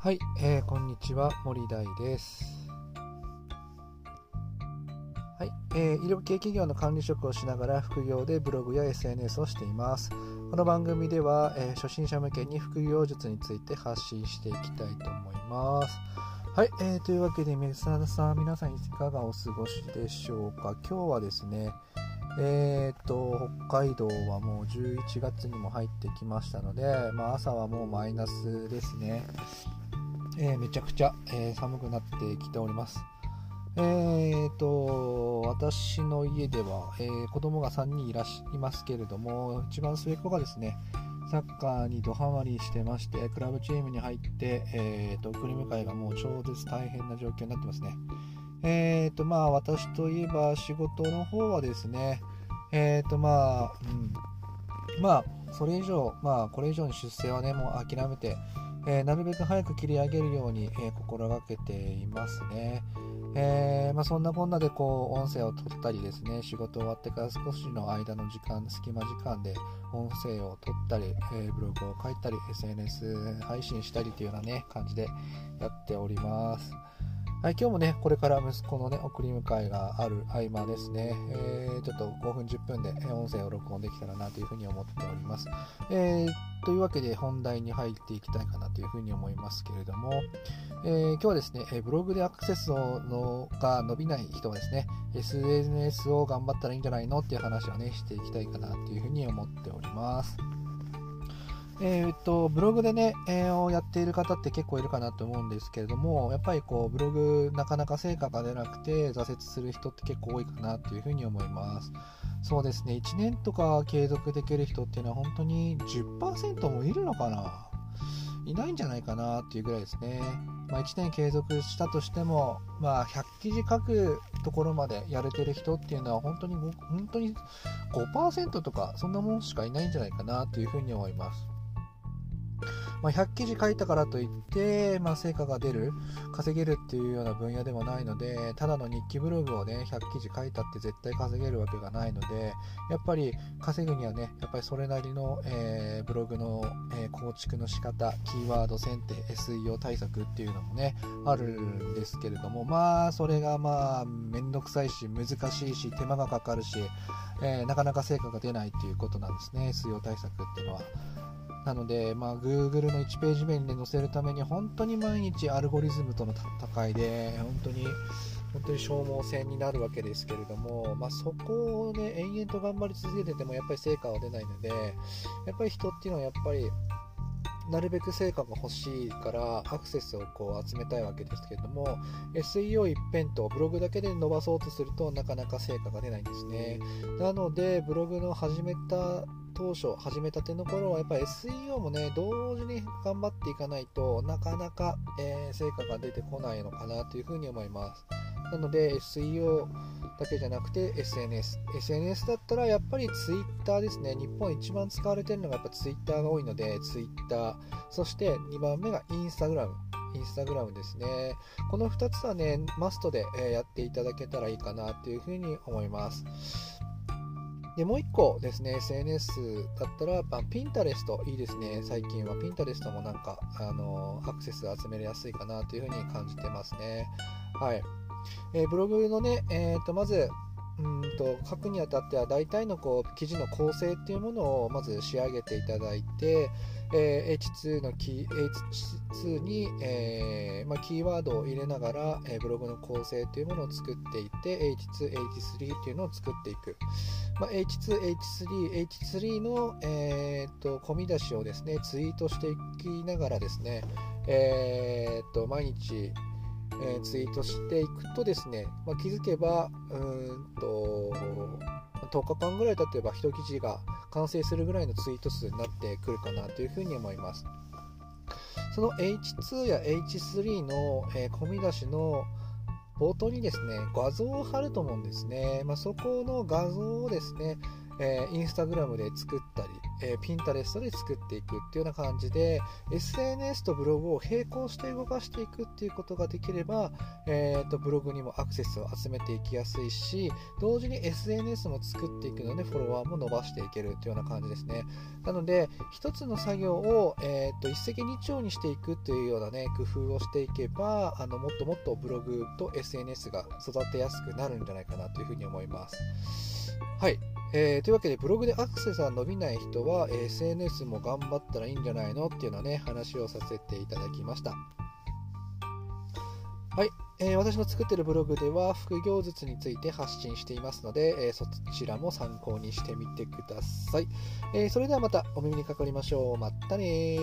はい、えー、こんにちは森大です。はい、えー、医療系企業の管理職をしながら副業でブログや SNS をしています。この番組では、えー、初心者向けに副業術について発信していきたいと思います。はい、えー、というわけで皆さん皆さんいかがお過ごしでしょうか？今日はですねえー、っと、北海道はもう11月にも入ってきましたので、まあ、朝はもうマイナスですね。えー、めちゃくちゃ、えー、寒くなってきております。えーと、私の家では、えー、子供が3人いらっしゃいますけれども、一番末っ子がですね、サッカーにドハマりしてまして、クラブチームに入って、えーと、送り迎えがもう超絶大変な状況になってますね。えーと、まあ、私といえば仕事の方はですね、えーと、まあ、うん、まあ、それ以上、まあ、これ以上の出世はね、もう諦めて、えー、なるべく早く切り上げるように、えー、心がけていますね。えー、まあ、そんなこんなでこう音声を取ったりですね、仕事終わってから少しの間の時間、隙間時間で音声を取ったり、えブログを書いたり、SNS 配信したりというようなね、感じでやっております。はい、今日もね、これから息子のね、送り迎えがある合間ですね、えー、ちょっと5分、10分で音声を録音できたらなというふうに思っております。えー、というわけで本題に入っていきたいかなというふうに思いますけれども、えー、今日はですね、ブログでアクセスのが伸びない人はですね、SNS を頑張ったらいいんじゃないのっていう話をね、していきたいかなというふうに思っております。えー、っと、ブログでね、えー、をやっている方って結構いるかなと思うんですけれども、やっぱりこう、ブログなかなか成果が出なくて挫折する人って結構多いかなというふうに思います。そうですね、1年とか継続できる人っていうのは本当に10%もいるのかな？いないんじゃないかなっていうぐらいですね。まあ、1年継続したとしても、まあ、100記事書くところまでやれてる人っていうのは本当に本当に5%とかそんなもんしかいないんじゃないかなというふうに思います。まあ、100記事書いたからといって、まあ、成果が出る、稼げるっていうような分野でもないので、ただの日記ブログをね、100記事書いたって絶対稼げるわけがないので、やっぱり稼ぐにはね、やっぱりそれなりの、えー、ブログの、えー、構築の仕方、キーワード選定、SEO 対策っていうのもね、あるんですけれども、まあ、それがまあ、めんどくさいし、難しいし、手間がかかるし、えー、なかなか成果が出ないっていうことなんですね、SEO 対策っていうのは。なので、まあ、Google の1ページ目に、載せるために本当に毎日アルゴリズムとの戦いで本当に本当に消耗戦になるわけですけれども、まあ、そこを、ね、延々と頑張り続けててもやっぱり成果は出ないのでやっぱり人っていうのはやっぱりなるべく成果が欲しいからアクセスをこう集めたいわけですけれども SEO 一辺とブログだけで伸ばそうとするとなかなか成果が出ないんですね。なのでブログの始めた当初始めたての頃はやっぱり SEO もね同時に頑張っていかないとなかなか、えー、成果が出てこないのかなというふうに思います。なので SEO だけじゃなくて SNS。SNS だったらやっぱり Twitter ですね。日本一番使われてるのがやっぱ Twitter が多いので Twitter。そして2番目が Instagram。インスタグラムですね。この2つはね、マストでやっていただけたらいいかなというふうに思います。で、もう1個ですね、SNS だったら、まあ、ピンタレストいいですね。最近はピンタレストもなんか、あのアクセス集めやすいかなというふうに感じてますね。はい。えー、ブログのね、えー、とまずうんと書くにあたっては大体のこう記事の構成っていうものをまず仕上げていただいて、えー、H2 のキ H2 に、えーまあ、キーワードを入れながら、えー、ブログの構成というものを作っていって H2、H3 っていうのを作っていく、まあ、H2、H3、H3 の、えー、と込み出しをですねツイートしていきながらですね、えー、と毎日えー、ツイートしていくとですね、まあ、気づけばうんと10日間ぐらい経てば1記事が完成するぐらいのツイート数になってくるかなというふうに思います。その H2 や H3 の、えー、込み出しの冒頭にですね、画像を貼ると思うんですね。まあ、そこの画像をですね、えー、インスタグラムで作ったり、えー、Pinterest で作っていくっていうような感じで SNS とブログを並行して動かしていくっていうことができれば、えーと、ブログにもアクセスを集めていきやすいし同時に SNS も作っていくのでフォロワーも伸ばしていけるというような感じですね。なので一つの作業を、えーと、一石二鳥にしていくというようなね工夫をしていけばあのもっともっとブログと SNS が育てやすくなるんじゃないかなというふうに思います。はい。えー、というわけで、ブログでアクセスが伸びない人はえ、SNS も頑張ったらいいんじゃないのっていうのね、話をさせていただきました。はい、えー、私の作ってるブログでは副業術について発信していますので、えー、そちらも参考にしてみてください。え、それではまたお耳にかかりましょう。またね